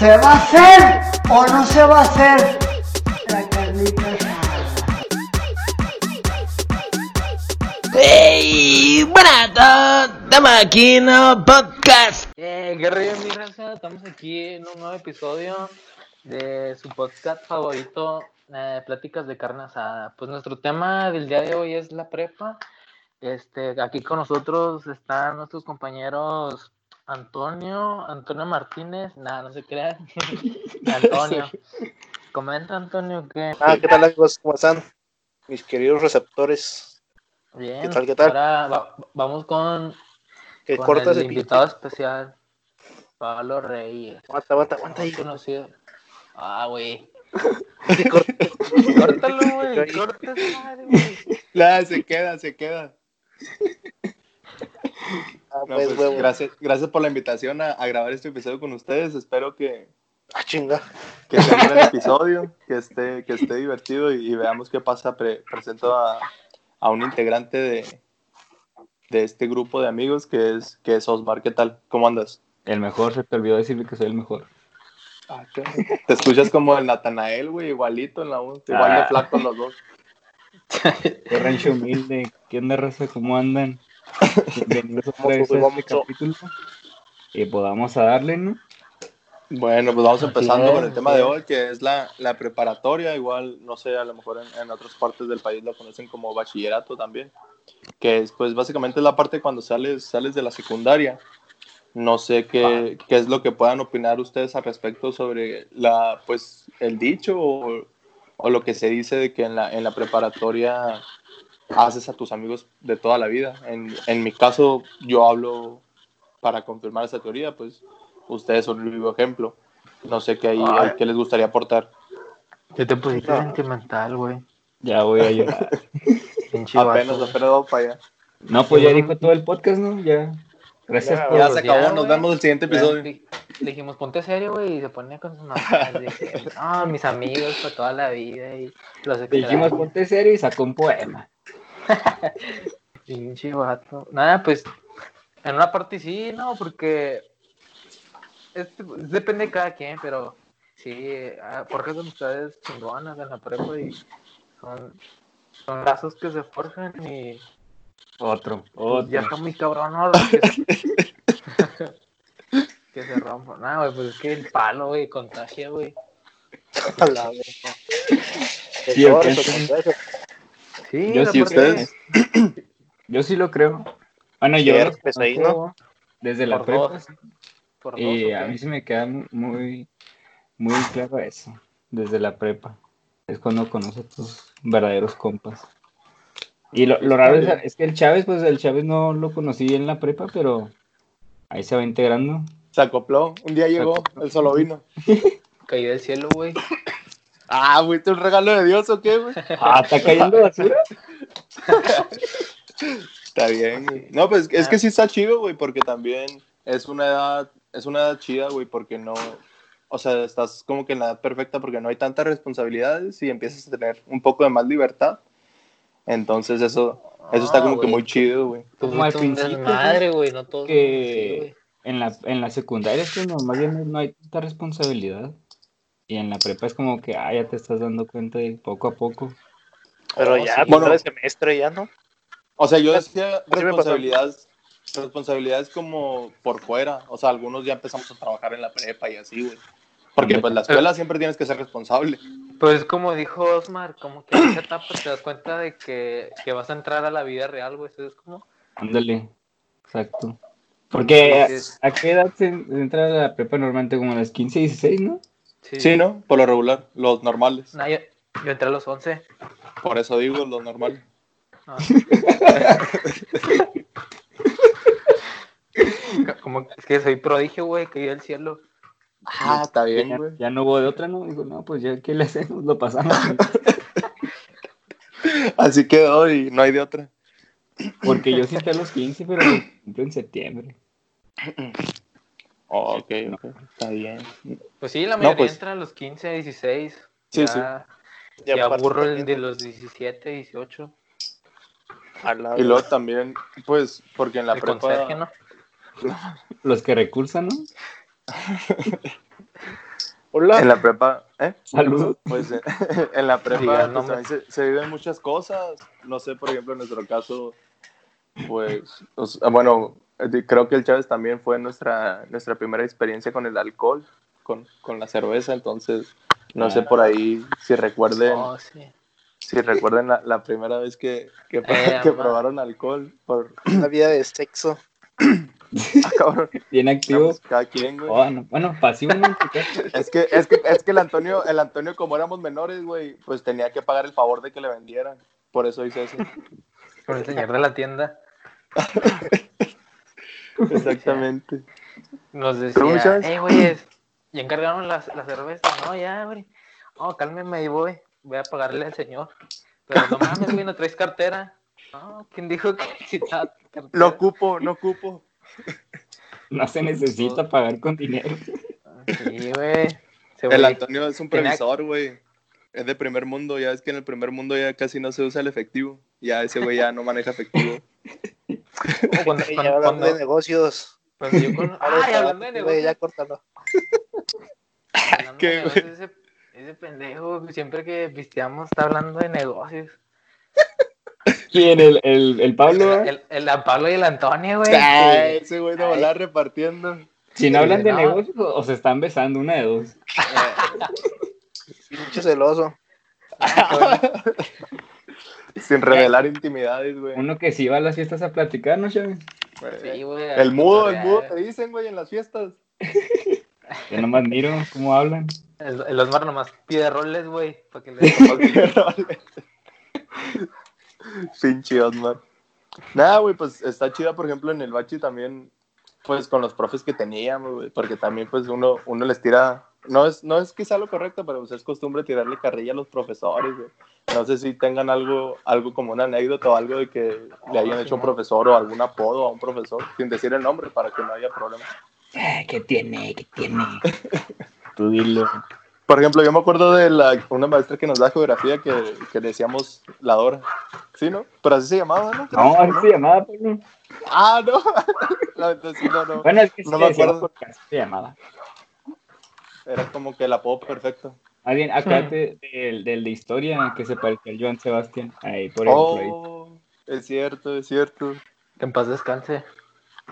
¿Se va a hacer o no se va a hacer la carnita asada? ¡Hey! Buenas, estamos aquí en un podcast. Eh, guerrero, mi raza, estamos aquí en un nuevo episodio de su podcast favorito, eh, Pláticas de Carne Asada. Pues nuestro tema del día de hoy es la prepa. Este, aquí con nosotros están nuestros compañeros Antonio, Antonio Martínez, nada, no se crean. Antonio. Comenta, Antonio, que. Ah, ¿qué tal amigos? ¿Cómo están? Mis queridos receptores. Bien. ¿Qué tal, qué tal? Ahora va- vamos con, Que con cortas el el invitado especial, Pablo Reyes. Aguanta, aguanta, aguanta ahí. conocido. Ah, güey. Córtalo, güey. Madre, güey. Nada, se queda, se queda. Ah, No, pues, pues, gracias, gracias por la invitación a, a grabar este episodio con ustedes. Espero que, Ah, chinga. que sea un episodio, que esté, que esté divertido y, y veamos qué pasa. Pre- presento a, a un integrante de, de este grupo de amigos que es, que es Osmar. ¿Qué tal? ¿Cómo andas? El mejor, se te olvidó decirle que soy el mejor. Te escuchas como el Natanael, güey, igualito en la voz, igual de Ah. flaco los dos. Qué rancho humilde. ¿Qué onda, raza? ¿Cómo andan? Bienvenidos a este capítulo. Y pues vamos a darle, ¿no? Bueno, pues vamos empezando con el tema de es. hoy, que es la, la preparatoria. Igual, no sé, a lo mejor en, en otras partes del país lo conocen como bachillerato también. Que es, pues, básicamente la parte cuando sales, sales de la secundaria. No sé qué, qué es lo que puedan opinar ustedes al respecto sobre la, pues, el dicho o, o lo que se dice de que en la, en la preparatoria haces a tus amigos de toda la vida. En, en mi caso, yo hablo para confirmar esa teoría, pues ustedes son el vivo ejemplo. No sé qué, ahí, Ay. qué les gustaría aportar. Ya te pusiste sentimental, güey. Ya voy a llorar. Apenas, güey. apenas vamos para allá. No, pues ya dijo todo el podcast, ¿no? Ya. Gracias Ya, por... Ya pues se acabó, ya, nos güey. vemos el siguiente episodio. Le, le dijimos, ponte serio, güey, y se ponía con sus mamás. No, mis amigos para toda la vida. Y los Le dijimos, extraño". ponte serio y sacó un poema. Pinche vato. Nada, pues, en una parte sí, no, porque es- depende de cada quien, pero sí, ah, porque son ustedes chingonas en la prepa y son, son lazos que se forjan y Otro, pues, ya otro. está muy cabrón, ¿no? Que se, que se rompan. Nada, güey, pues es que el palo, güey, contagia, güey. A la verga. Sí. Sí, Yo sí, ustedes. Yo sí lo creo. Bueno, yo Sí, ahí, desde la prepa. Y ¿o a mí se me queda mu- muy, muy claro eso, desde la prepa. Es cuando conoces a tus verdaderos compas. Y lo, lo raro es, es que el Chávez, pues el Chávez no lo conocí en la prepa, pero ahí se va integrando. Se acopló. Un día llegó, él solo vino. Caí del cielo, güey. Ah, ¿fuiste un regalo de Dios o qué, güey? Ah, ¿está cayendo basura? Está bien, güey. No, pues es que sí está chido, güey, porque también es una edad, es una edad chida, güey, porque no, o sea, estás como que en la edad perfecta porque no hay tantas responsabilidades y empiezas a tener un poco de más libertad. Entonces eso, eso está Ah, como que güey. muy chido, güey. Como al principio, desmadre, güey, no todo. que en la, en la secundaria es cuando más bien no hay tanta responsabilidad. Y en la prepa es como que, ah, ya te estás dando cuenta de poco a poco. Pero Oh, ya, sí. bueno, Bueno. el semestre ya, ¿no? O sea, yo decía responsabilidades, responsabilidades como por fuera. O sea, algunos ya empezamos a trabajar en la prepa y así, güey. Porque pues la escuela siempre tienes que ser responsable. Pues como dijo Osmar, como que en esa etapa te das cuenta de que, que vas a entrar a la vida real, güey. ¿Sabes cómo? Ándale, exacto. Porque ¿a, a qué edad se entra a la prepa normalmente? Como a las 15, 16, ¿no? Sí. Sí, ¿no? Por lo regular, los normales. Nah, yo, yo entré a los 11. Por eso digo los normales. Ah. como es que soy prodigio, güey, caí del cielo. Ah, está bien, Ya, güey. ya no hubo de otra, ¿no? Dijo, no, pues ya, ¿qué le hacemos? Lo pasamos. Así quedó y no hay de otra. Porque yo sí entré a los 15, pero lo cumplo en septiembre. Oh, ok, ok. Está bien. Pues sí, la mayoría pues. entra a los 15, 16. Sí, ya, Ya ya aburro el de los 17, 18. a la Y luego también, pues, porque en la el prepa. conserje, ¿no? Los que recursan, ¿no? Hola. En la prepa, ¿eh? Saludos. Pues eh, en la prepa el pues, se, se viven muchas cosas. No sé, por ejemplo, en nuestro caso, pues, o sea, bueno, creo que el Chávez también fue nuestra, nuestra primera experiencia con el alcohol, con, con la cerveza. Entonces, no sé por ahí si recuerden, Oh, sí. si recuerden la, la primera vez que, que, Eh, que probaron alcohol. Por, Una vida de sexo. ah, cabrón, Bien activo. cada quien, güey. Oh, no. Bueno, pasivo. ¿no? Es que, es que, es que el Antonio, el Antonio, como éramos menores, güey, pues tenía que pagar el favor de que le vendieran. Por eso hice eso. Con el señor de la tienda. Exactamente. Nos ¿Cómo decía, hey, güey, ya encargaron la, la cerveza. No, ya, güey. Oh, cálmeme ahí, voy. Voy a pagarle al señor. Pero no mames, güey, no traes cartera. No, ¿quién dijo que necesitaba cartera? Lo ocupo, no ocupo. No se necesita pagar con dinero. Sí, güey. El Antonio es un previsor, güey. Es de primer mundo, ya es que en el primer mundo ya casi no se usa el efectivo. Ya ese güey ya no maneja efectivo. Oh, cuando, cuando- hablando cuando- de negocios. cuando yo con- Ahora Ay, está- hablando de negocios. Ya córtalo. ¿Qué, negocios, ese, ese pendejo, siempre que pisteamos, está hablando de negocios. ¿Quién? ¿El, el, el Pablo? El, el, el Pablo y el Antonio, güey. Ah, ese güey de volar repartiendo. Si no hablan de No. negocios o o se están besando, una de dos. Pinche celoso. Sin revelar intimidades, güey. Uno que sí va a las fiestas a platicar, ¿no, Chávez? Sí, güey. El mudo, el mudo te dicen, güey, en las fiestas. Yo nomás miro cómo hablan. El, el Osmar nomás pide roles, güey. Para que le Pinche Osmar. Nada, güey, pues está chida, por ejemplo, en el bachi también, pues con los profes que teníamos, güey, porque también, pues uno, uno les tira, no es, no es quizá lo correcto, pero pues, es costumbre tirarle carrilla a los profesores, güey. No sé si tengan algo, algo como una anécdota o algo de que le hayan hecho un profesor o algún apodo a un profesor, sin decir el nombre, para que no haya problema. Ay, ¿Qué tiene? ¿Qué tiene? Tú dilo. Por ejemplo, yo me acuerdo de la, una maestra que nos da geografía que, que le decíamos la Dora. ¿Sí, no? Pero así se llamaba, ¿no? No, así se llamaba, Pablo. Ah, no. no, entonces no, no. Bueno, es que sí No me acuerdo. así se llamaba. Era como que el apodo perfecto. Más bien, acuérdate del, del de historia que se parecía al Joan Sebastián. Ahí, por ejemplo. ahí. Oh, es cierto, es cierto. Que en paz descanse.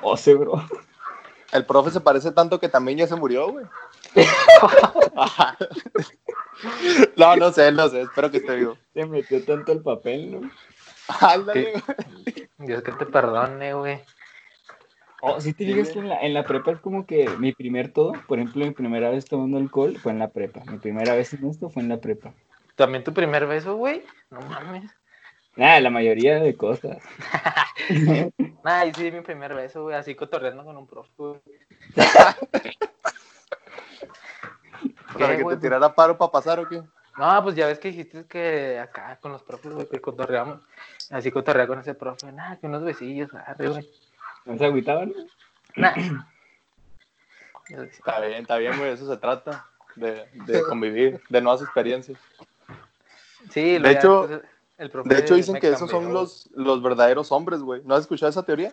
Oh, sí, bro. El profe se parece tanto que también ya se murió, güey. no, no sé, no sé. Espero que esté vivo. Se metió tanto el papel, ¿no? Ándale, güey. Dios que te perdone, güey. Oh, si te Sí, digas güey. que en la, en la prepa es como que mi primer todo, por ejemplo, mi primera vez tomando alcohol fue en la prepa. Mi primera vez en esto fue en la prepa. También tu primer beso, güey. No mames. Nada, la mayoría de cosas. Ay, sí, mi primer beso, güey. Así cotorreando con un profe, güey. Para ¿Qué, que güey? te tirara paro para pasar o qué. No, pues ya ves que dijiste que acá con los profes, güey, que cotorreamos. Así cotorrea con ese profe. Nada, que unos besillos, arre, güey. ¿No se agüitaban? Nah. Está bien, está bien, güey. Eso se trata. De, de convivir, de nuevas experiencias. Sí, De hecho- pues, el profe De hecho, dicen que esos son los, los verdaderos hombres, güey. ¿No has escuchado esa teoría?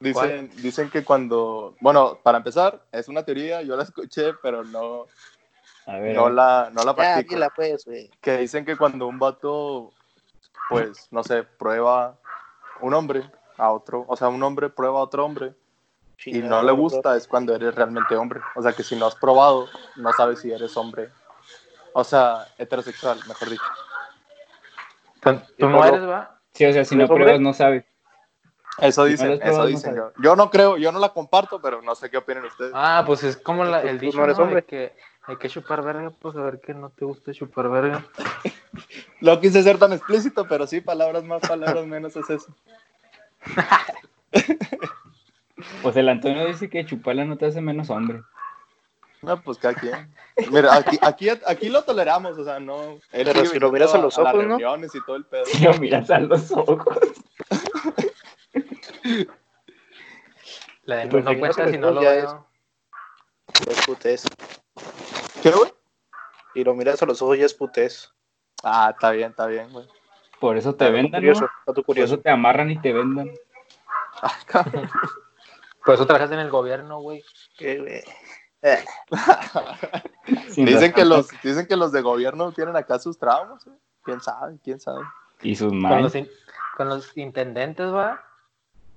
Dicen, dicen que cuando, bueno, para empezar, es una teoría, yo la escuché, pero no, A ver. no la, no la Ya, practico. dila pues, güey. Que dicen que cuando un vato, pues, no sé, prueba un hombre a otro, o sea, un hombre prueba a otro hombre y no le gusta, es cuando eres realmente hombre. O sea, que si no has probado, no sabes si eres hombre. O sea, heterosexual, mejor dicho. ¿Tú, tú no eres, va? Sí, o sea, si no pruebas, no sabes. Eso Si no dicen, eso dicen. Yo, yo no creo, yo no la comparto, pero no sé qué opinan ustedes. Ah, pues es como la- el dicho, no hombre. De que hay que chupar verga, pues a ver que no te gusta chupar verga. No quise ser tan explícito, pero sí, palabras más, palabras menos es eso. Pues el Antonio dice que chuparla no te hace menos hombre. No, pues cada quien. Mira, aquí, aquí, aquí lo toleramos, o sea, no. él Pero si lo miras a los las ojos, ¿no? reuniones y todo el pedo. Si lo miras a los ojos. La de Pues no si no cuenta si no lo ya veo. Es putés. ¿Qué, güey? Y lo miras a los ojos ya es putés. Ah, está bien, está bien, güey. Por eso te vendan, curioso, ¿no? Por curioso. eso te amarran y te vendan. Ah, cabrón. Por eso trabajas en el gobierno, güey. ¿Qué, güey? Eh, Sin Dicen que, los, dicen que los de gobierno tienen acá sus traumas. güey. ¿Quién sabe? ¿Quién sabe? Y sus Con manos. los, in- con los intendentes, va.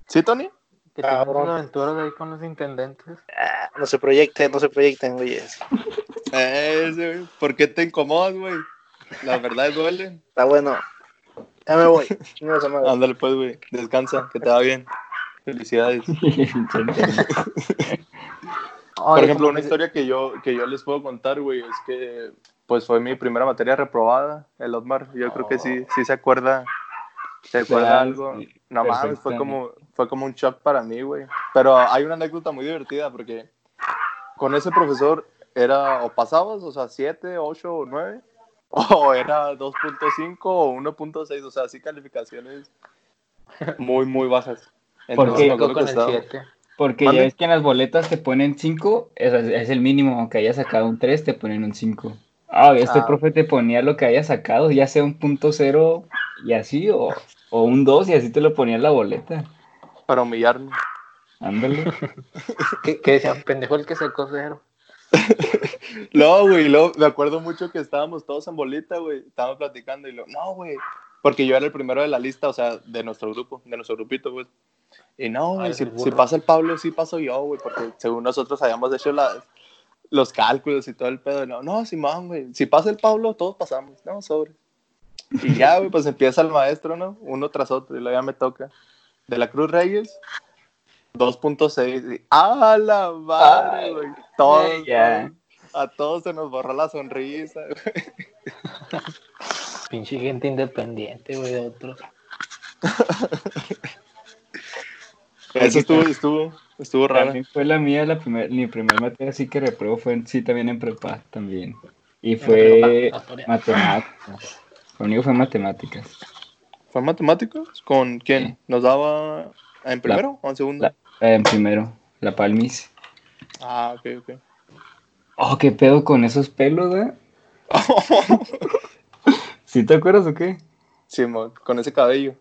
¿Sí, Tony? Que Cabrón. tenemos aventuras ahí con los intendentes. ah, no se proyecten, no se proyecten, güey. Güey. ¿Por qué te incomodas, güey? La verdad duele. Está bueno. Ya me voy. Ándale, pues, güey. Descansa, que te va bien. Felicidades. Por ejemplo, una historia que yo, que yo les puedo contar, güey, es que pues fue mi primera materia reprobada, el Otmar. Yo creo que sí, sí se acuerda, se acuerda Claro, algo. No mames, fue como, fue como un shock para mí, güey. Pero hay una anécdota muy divertida porque con ese profesor era o pasabas, o sea, 7, 8 o 9, o era 2.5 o 1.6, o sea, así calificaciones muy, muy bajas. ¿Por qué? con el estaba- 7. Porque ¿Mande? ya ves que en las boletas te ponen 5, es, es el mínimo, aunque hayas sacado un 3, te ponen un 5. Ah, este Ah. profe te ponía lo que hayas sacado, ya sea un punto cero y así, o, o un 2 y así te lo ponía en la boleta. Para humillarme. Ándale. Que, que decían, pendejo el que sacó cero. No, güey, luego me acuerdo mucho que estábamos todos en bolita, güey, estábamos platicando y lo, no, güey, porque yo era el primero de la lista, o sea, de nuestro grupo, de nuestro grupito, güey. Y no, güey, Ah, si, el burro. si pasa el Pablo, sí paso yo, güey, porque según nosotros habíamos hecho las, los cálculos y todo el pedo. Y no, no, Simón, güey, si pasa el Pablo, todos pasamos, no, sobre. Y ya, güey, pues empieza el maestro, ¿no? Uno tras otro, y luego ya me toca. De la Cruz Reyes, 2.6. y, ¡Ah, la madre, Ay, güey! Todos, eh, ya. a todos se nos borró la sonrisa, güey. Pinche gente independiente, güey, de otros. Eso estuvo, estuvo, estuvo raro. Fue la mía, la primer, mi primera materia sí que reprobó fue en- sí también en prepa también. Y fue matemáticas. Conmigo fue matemáticas. ¿Fue matemáticos? ¿Con quién? ¿Nos daba en primero o en segundo? La, en primero, la palmis. Ah, ok, ok. Oh, qué pedo con esos pelos, ¿eh? ¿Sí te acuerdas o qué? Sí, mo, con ese cabello.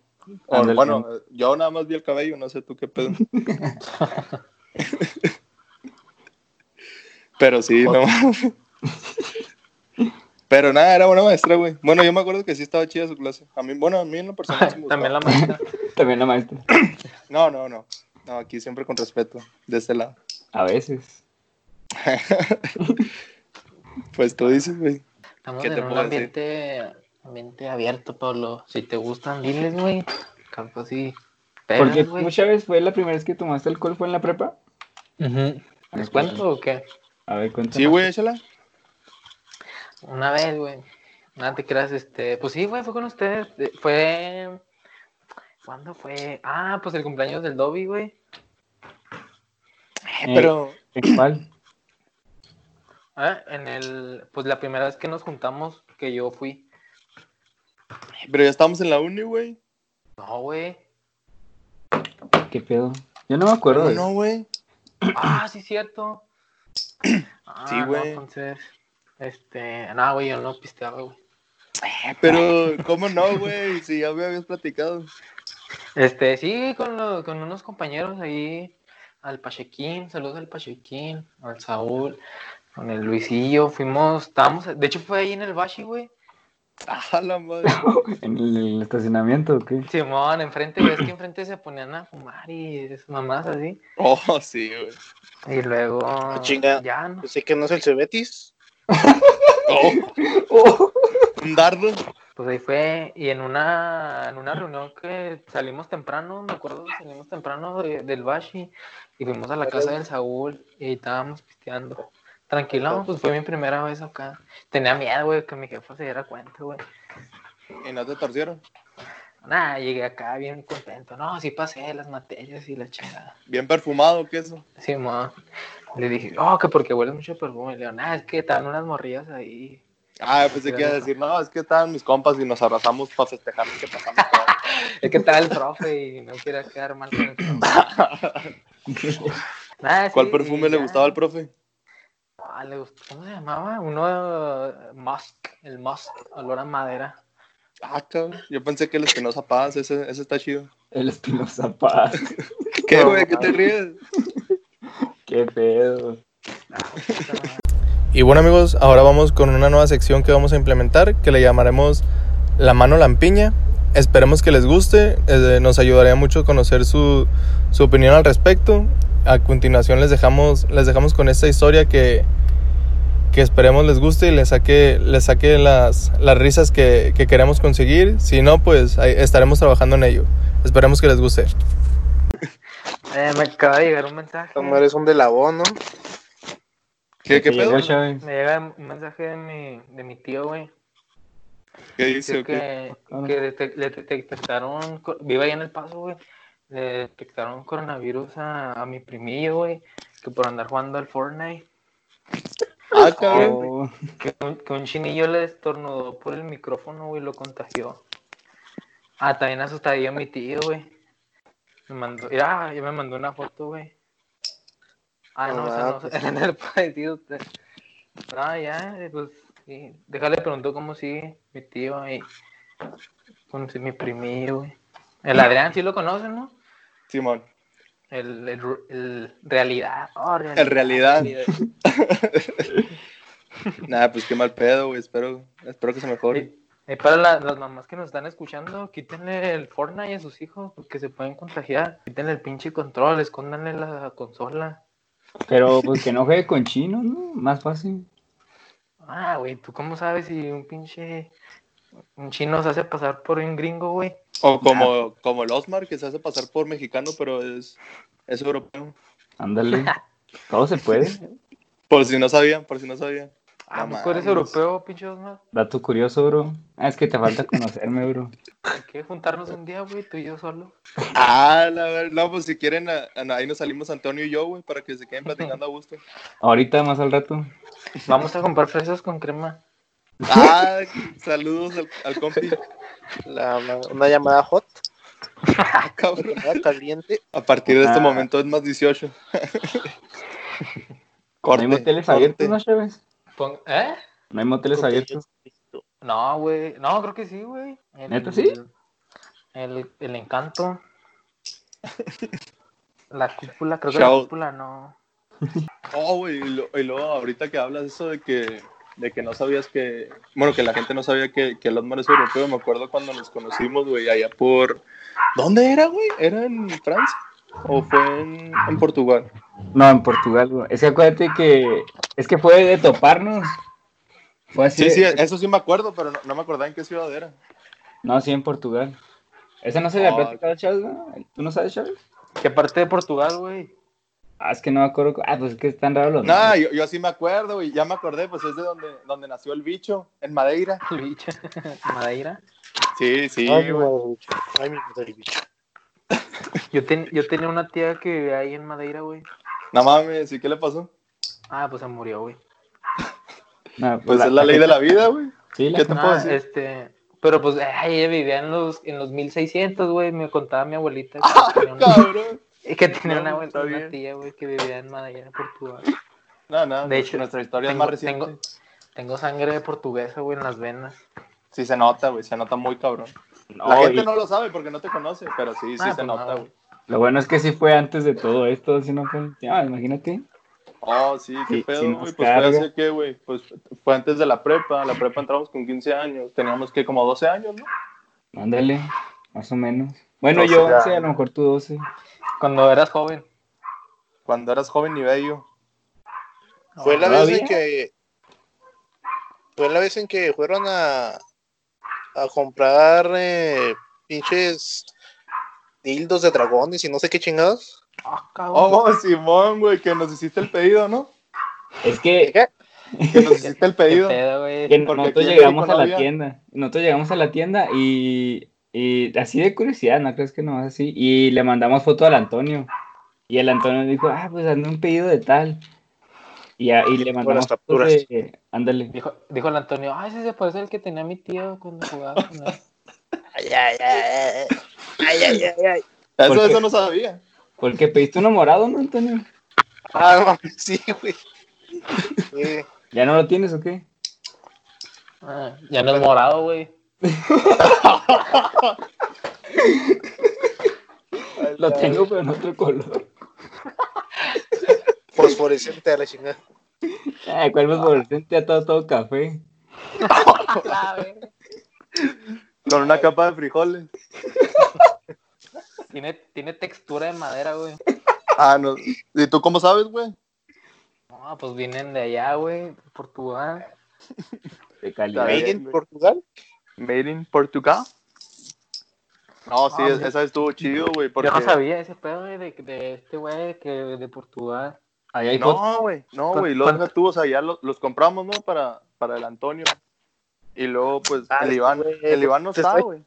O, bueno, yo nada más vi el cabello, no sé tú qué pedo. Pero sí, no. Pero nada, era buena maestra, güey. Bueno, yo me acuerdo que sí estaba chida su clase. A mí, bueno, a mí en lo personal sí me También la maestra. También la maestra. No, no, no. No, aquí siempre con respeto, de este lado. A veces. Pues tú dices, güey. Estamos ¿Qué te en un ambiente, ambiente abierto, Pablo. Si te gustan, diles, güey. Capaz sí. Porque Pegas, güey. muchas veces fue la primera vez que tomaste alcohol, fue en la prepa. Ujú. ¿Les cuento o qué? A ver, cuéntame. Sí, güey, échala. Una vez, güey. Nada te creas, este. Pues sí, güey, fue con ustedes. Eh, Fue. ¿Cuándo fue? Ah, pues el cumpleaños del Dobby, güey. Eh, Pero, ¿Cuál? Ah, En el. Pues la primera vez que nos juntamos, que yo fui. pero ya estamos en la uni, güey. No, güey. ¿Qué pedo? Yo no me acuerdo. ¿Cómo de no, güey? Ah, sí, cierto. Ah, Sí, no, güey. entonces. Este. No, güey, yo no pisteaba, güey. Pero, ¿cómo no, güey? Si ya me habías platicado. Este, sí, con, lo- con unos compañeros ahí, al Pachequín, saludos al Pachequín, al Saúl, con el Luisillo, fuimos, estábamos, de hecho fue ahí en el Bashi, güey. Ah, la madre. ¿En el, el estacionamiento o qué? Simón, enfrente, ves que enfrente se ponían a fumar y esas mamás así. Oh, sí, güey. Y luego, chinga. ya, ¿no? Sé que no es el Cebetis. Oh, un dardo. Pues ahí fue, y en una, en una reunión que salimos temprano, me acuerdo que salimos temprano de- del Bashi y fuimos a la casa del Saúl y ahí estábamos pisteando. Tranquilo, pues fue mi primera vez acá. Tenía miedo, güey, que mi jefa se diera cuenta, güey. ¿Y no te torcieron? Nada, llegué acá bien contento. No, sí pasé las materias y la chingada. Bien perfumado, ¿qué eso? Sí, mo. Le dije, oh, que porque huele mucho perfume. Le digo, nada, es que estaban unas morrillas ahí. Ah, pensé que iba a decir, no, es que estaban mis compas y nos abrazamos para festejar que pasamos todo. Es que estaba el profe y no quería quedar mal con el profe. Nada, ¿Cuál sí, perfume le ya. gustaba al profe? Ah, le gustó. ¿Cómo se llamaba? Uno, Musk, el Musk, olor a madera. Ah, cabrón. Yo pensé que el Espinosa Paz, ese, ese está chido. El Espinosa Paz. ¿Qué, güey? ¿Qué te ríes? Qué pedo. Y bueno amigos, ahora vamos con una nueva sección que vamos a implementar que le llamaremos La mano lampiña. Esperemos que les guste, eh, nos ayudaría mucho conocer su, su opinión al respecto. A continuación les dejamos, les dejamos con esta historia que, que esperemos les guste y les saque, les saque las, las risas que, que queremos conseguir. Si no, pues ahí estaremos trabajando en ello. Esperemos que les guste. Eh, me acaba de llegar un mensaje. Como eres un de la ¿no? ¿Qué, llegó, pedo? Chávez. Me llega un mensaje de mi, de mi tío, güey. ¿Qué dice? Que, que le dete- detectaron, vive ahí en El Paso, güey. Le detectaron coronavirus a, a mi primillo, güey. Que por andar jugando al Fortnite. Ah, cabrón. Oh, Que un, que un chinillo le estornudó por el micrófono, güey, lo contagió. Ah, también asustadillo mi tío, güey. Me mandó, ya, ya me mandó una foto, güey. Ah, no, No sea, no, mames. en el parecido usted. Ah, ya, eh, pues, sí. Déjale preguntó cómo sigue mi tío ahí. Con mi primillo, güey. El Adrián, sí lo conocen, ¿no? Simón. El, el, el realidad. Oh, realidad. El realidad. Nada, pues qué mal pedo, güey. Espero, espero que se mejore. Y, y para la- las mamás que nos están escuchando, quítenle el Fortnite a sus hijos porque se pueden contagiar. Quítenle el pinche control, escóndanle la consola. Pero pues que no juegue con chinos, ¿no? Más fácil. Ah, güey, ¿tú cómo sabes si un pinche un chino se hace pasar por un gringo, güey? O como, como el Osmar, que se hace pasar por mexicano, pero es, es europeo. Ándale. Todo se puede. Por si no sabían, por si no sabían. Ah, No ¿tú eres europeo, pinche Osmar? Dato curioso, bro. Ah, es que te falta conocerme, bro. Hay que juntarnos un día, güey, tú y yo solo. Ah, la verdad. No, pues si quieren, a- a- ahí nos salimos Antonio y yo, güey, para que se queden platicando a gusto. Ahorita, más al rato. Vamos a comprar fresas con crema. Ah, saludos al, al compi. La, una llamada hot, Ah, cabrón. caliente. A partir de este Ah. momento es más 18. ¿No hay moteles abiertos, no, Chévez? Pon- ¿Eh? No hay moteles abiertos. No, güey. No, creo que sí, güey. El- ¿Neta sí? El, el encanto. La cúpula, creo que Chao. la cúpula no. Oh, güey, y, lo- y luego ahorita que hablas eso de que, de que no sabías que, bueno, que la gente no sabía que, que el Osmar es europeo, me acuerdo cuando nos conocimos, güey, allá por... ¿Dónde era, güey? ¿Era en Francia? ¿O fue en, en Portugal? No, en Portugal, bro. Es que acuérdate que. Es que fue de toparnos. Fue así. Sí, sí, de- eso sí me acuerdo, pero no, no me acordaba en qué ciudad era. No, sí, en Portugal. Esa no se le ha platicado a Chávez, ¿no? ¿Tú no sabes, Chávez? ¿Qué parte de Portugal, güey? Ah, es que no me acuerdo. Ah, pues es que están raros los No, nombres. yo, yo sí me acuerdo, güey, ya me acordé, pues es de donde, donde nació el bicho, en Madeira. El bicho. Madeira. Sí, sí, Ay, güey. Ay, mi madre, bicho. Yo, ten- yo tenía una tía que vivía ahí en Madeira, güey. No mames, ¿y qué le pasó? Ah, pues se murió, güey. No, Pues es la ley de la vida, güey. Sí, la- ¿Qué te puedo Ah, decir? este. Pero pues ay, ella vivía en los, en los 1600, güey. Me contaba mi abuelita que tenía una, Cabrón. que tenía No, una, pues, tía, güey, que vivía en Madeira, Portugal. No, no, De hecho, nuestra historia tengo- es más reciente. tengo- Tengo sangre portuguesa, güey, en las venas. Sí se nota, güey, se nota muy cabrón. No, La gente y no lo sabe porque no te conoce, pero sí, sí Ah, se pues nota, no. güey. Lo bueno es que sí fue antes de todo esto, si no fue. Ah, imagínate. Oh, sí, qué Sí, pedo, güey. pues fue hace qué, güey. Pues fue antes de la prepa. La prepa entramos con 15 años. Teníamos que como 12 años, ¿no? Ándale, más o menos. Bueno, 12 yo 11, a lo mejor tú 12. Cuando eras joven. Cuando eras joven y bello. Fue la vez en que. Fue la vez en que fueron a. A comprar eh, pinches dildos de dragones y no sé qué chingados. Ah. Oh, Simón, güey, que nos hiciste el pedido, ¿no? Es que, ¿Qué? Que nos hiciste el pedido. pedo, que nosotros llegamos a la había. tienda. Nosotros llegamos a la tienda y, y así de curiosidad, ¿no crees que no así? Y le mandamos foto al Antonio. Y el Antonio dijo, ah, pues ando un pedido de tal. Y, a- y le mandamos capturas. de. Ándale. Dijo, dijo el Antonio, ay, ese se parece al que tenía mi tío cuando jugaba con él. Ay, ay, ay, ay, ay, ay, ay, ay. Eso, eso no sabía. Porque pediste uno morado, ¿no, Antonio? Ah, sí, güey. Sí. ¿Ya no lo tienes o qué? Ah, ya no es morado, güey. Lo tengo, pero en otro color. Fosforescente a la chingada. Ay, ¿cuál fosforescente? Todo, todo café. Con una capa de frijoles. tiene, tiene textura de madera, güey. Ah, no. ¿Y tú cómo sabes, güey? No, pues vienen de allá, güey, de Portugal. De calidad. Está Made in. Portugal. Made in Portugal. No, sí, Ah, es- esa estuvo chido, güey. Porque... Yo no sabía ese pedo, güey, de, de este güey que de Portugal. Ahí hay. No, güey, no, ¿Cu- güey, los cuánto? deja tú, o sea, ya los, los compramos, ¿no? Para, para el Antonio. Y luego, pues, Ah, el Iván, güey, el Iván no está, estoy- güey.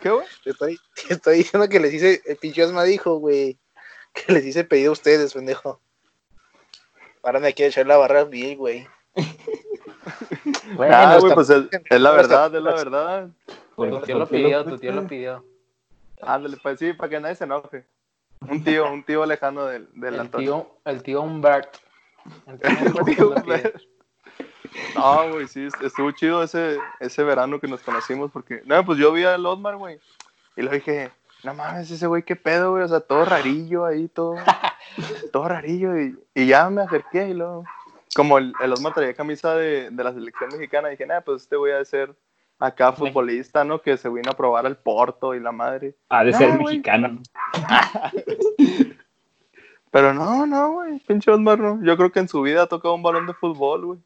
¿Qué, güey? Te estoy, te estoy diciendo que les hice, el pinche Osma dijo, güey, que les hice pedido a ustedes, pendejo. Ahora me quiere echar la barra bien, güey. Bueno, Ah, güey, pues es, es la verdad, es la verdad. ¿Por- tu tío lo pidió, tu tío lo pidió. Ándale, pues sí, para que nadie se enoje. Un tío, un tío lejano del, del El Antonio. tío, el tío Humbert. El tío Humbert Tío. No, güey, sí, estuvo chido ese, ese verano que nos conocimos porque, no, pues yo vi al Osmar, güey, y le dije, no mames, ese güey, qué pedo, güey, o sea, todo rarillo ahí, todo, todo rarillo, y, y ya me acerqué y luego, como el, el Osmar traía camisa de, de la selección mexicana, dije, nah, pues este voy a ser acá futbolista, ¿no? Que se vino a probar al Porto y la madre. Ha de ser mexicano. ¿no? Pero no, no, güey, pinche Osmar, no. Yo creo que en su vida ha tocado un balón de fútbol, güey.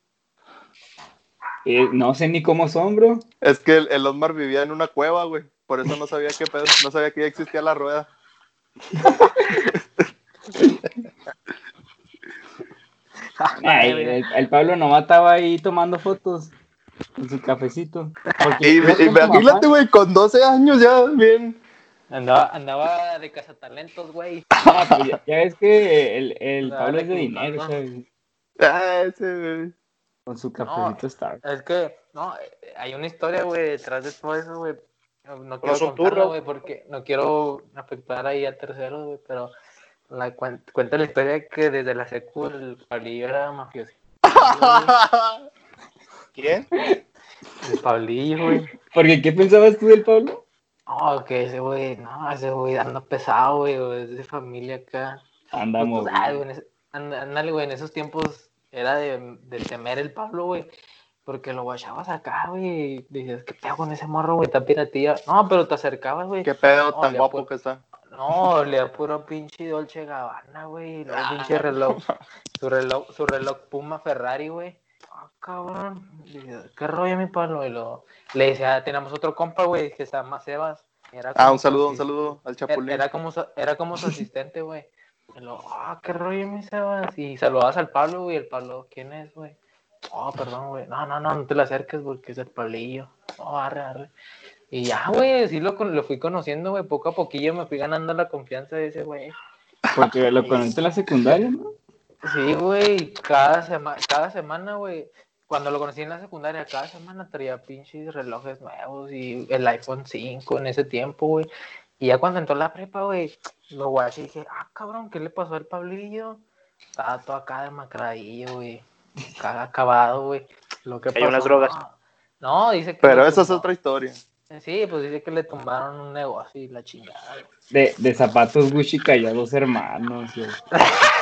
Eh, no sé ni cómo son, bro. Es que el, el Osmar vivía en una cueva, güey. Por eso no sabía qué pedo, no sabía que ya existía la rueda. Ay, el, el Pablo nomás estaba ahí tomando fotos con su cafecito. Porque Y, imagínate, güey, con 12 años ya, bien. Andaba, andaba de cazatalentos, güey. Ah, pues ya, ya ves que el, el Pablo es de dinero, ¿sabes? Ah, ese, güey. Con su cafecito Star. Es que, no, hay una historia, güey, detrás de todo eso, güey. No, no quiero es contarla, güey, porque no quiero afectar ahí a terceros, güey, pero la cuen- cuenta la historia de que desde la secu el Pablillo era mafioso. ¿Quién? El Pablillo, güey. Porque, ¿qué pensabas tú del Pablo? No, que ese güey, no, ese güey anda pesado, güey, güey, es de familia acá. Andamos. Pues, ay, güey, ándale, güey, en esos tiempos era de, de temer el Pablo, güey. Porque lo guachabas acá, güey. y Dices, ¿qué pedo con ese morro, güey? Está piratilla. No, pero te acercabas, güey. Qué pedo No, tan guapo que está. No, le da puro pinche Dolce Gabbana, güey. Luego pinche reloj. Su reloj, su reloj Puma Ferrari, güey. Ah, cabrón. Dice, ¿Qué rollo, mi Pablo? Y lo, le decía, tenemos otro compa, güey, que se llama Sebas. Era Ah, como un saludo, su un saludo al era, Chapulín. era como su, era como su asistente, güey. Y lo, ah, qué rollo, mi Sebas. Y saludabas al Pablo, güey. El Pablo, ¿quién es, güey? Oh, perdón, güey. No, no, no, no te lo acerques porque es el Pablillo. Oh, arre, arre. Y ya, güey, sí lo, con- lo fui conociendo, güey. Poco a poquillo me fui ganando la confianza de ese güey. Porque lo conociste en la secundaria, ¿no? Sí, güey, cada, sema cada semana, güey, cuando lo conocí en la secundaria, cada semana traía pinches relojes nuevos y el iPhone 5 en ese tiempo, güey. Y ya cuando entró la prepa, güey, lo guaché y dije, ah, cabrón, ¿qué le pasó al Pablillo? Estaba todo acá demacradillo, güey. Acá acabado, güey. Lo que Hay unas drogas. No, no, dice que. Pero esa es otra historia. Sí, pues dice que le tumbaron un negocio y la chingada. güey. De, de zapatos Gucci cayó a dos hermanos. güey.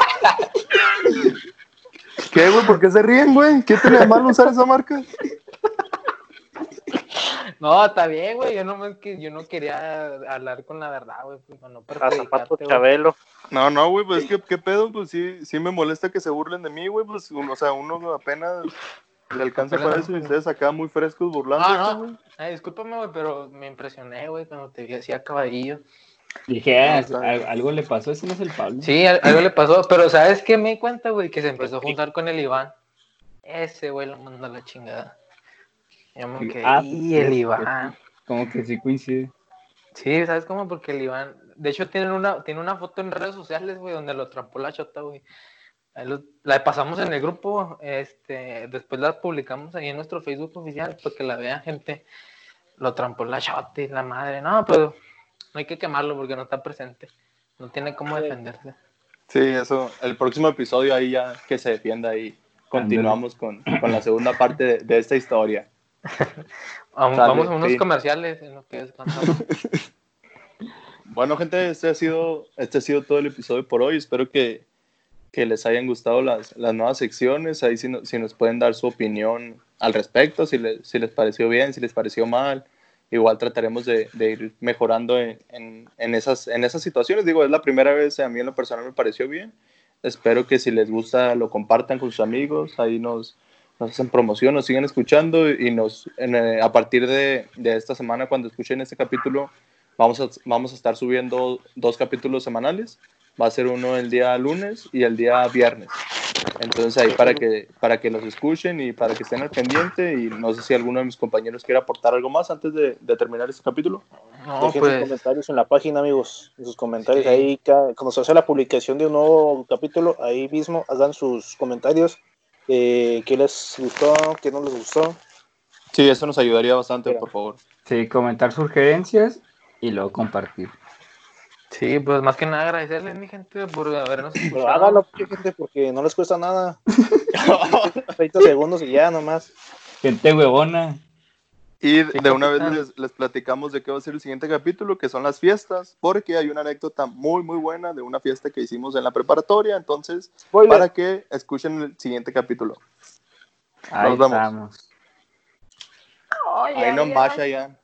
¿Qué, güey? ¿Por qué se ríen, güey? ¿Qué tiene de malo usar esa marca? No, está bien, güey. Yo no, me- que yo no quería hablar con la verdad, güey. pues, para no A zapato güey. Chabelo. No, no, güey, pues es que, ¿qué pedo? Pues sí, sí me molesta que se burlen de mí, güey. Pues, uno- o sea, uno apenas le alcanza para eso y ustedes acá muy frescos burlando. No, no. Ay, discúlpame, güey, pero me impresioné, güey, cuando te vi así a caballillo. Dije, ah, algo le pasó, ese no es el Pablo. Sí, al- algo le pasó, pero ¿sabes qué me di cuenta, güey? Que se empezó a juntar con el Iván. Ese güey lo mandó a la chingada. Yo me quedé, Ah, y el Iván. Como que sí coincide. Sí, ¿sabes cómo? Porque el Iván, de hecho, tiene una, tiene una foto en redes sociales, güey, donde lo trampó la chota, güey. Lo- la pasamos en el grupo, este, después la publicamos ahí en nuestro Facebook oficial para que la vea gente. Lo trampó la chota y la madre. No, pero no hay que quemarlo porque no está presente. No tiene cómo defenderse. Sí, eso. El próximo episodio ahí ya que se defienda y continuamos con, con la segunda parte de, de esta historia. Vamos, vamos a unos sí. comerciales en lo que descansamos. Bueno, gente, este ha sido, este ha sido todo el episodio por hoy. Espero que, que les hayan gustado las, las nuevas secciones. Ahí si, no- si nos pueden dar su opinión al respecto, si, les- si les pareció bien, si les pareció mal. Igual trataremos de, de ir mejorando en, en- en esas, en esas situaciones. Digo, es la primera vez, a mí en lo personal me pareció bien. Espero que si les gusta lo compartan con sus amigos. Ahí nos, nos hacen promoción, nos siguen escuchando y nos en, eh, a partir de, de esta semana, cuando escuchen este capítulo, vamos a, vamos a estar subiendo dos capítulos semanales. Va a ser uno el día lunes y el día viernes. Entonces ahí para que, para que los escuchen y para que estén al pendiente y no sé si alguno de mis compañeros quiere aportar algo más antes de, de terminar este capítulo. No, Dejen sus pues, comentarios en la página, amigos. En sus comentarios Sí. ahí, cuando se hace la publicación de un nuevo capítulo, ahí mismo hagan sus comentarios. Eh, ¿Qué les gustó? ¿Qué no les gustó? Sí, eso nos ayudaría bastante, Mira. por favor. Sí, comentar sugerencias y luego compartir. Sí, pues más que nada agradecerles, mi gente, por habernos Pero escuchado. hágalo, pinche gente, porque no les cuesta nada. 30 segundos y ya nomás. Gente huevona. Y de una vez les, les platicamos de qué va a ser el siguiente capítulo, que son las fiestas, porque hay una anécdota muy, muy buena de una fiesta que hicimos en la preparatoria. Entonces, Spoiler. para que escuchen el siguiente capítulo. Ahí Nos vemos. estamos. Ahí no vaya ya.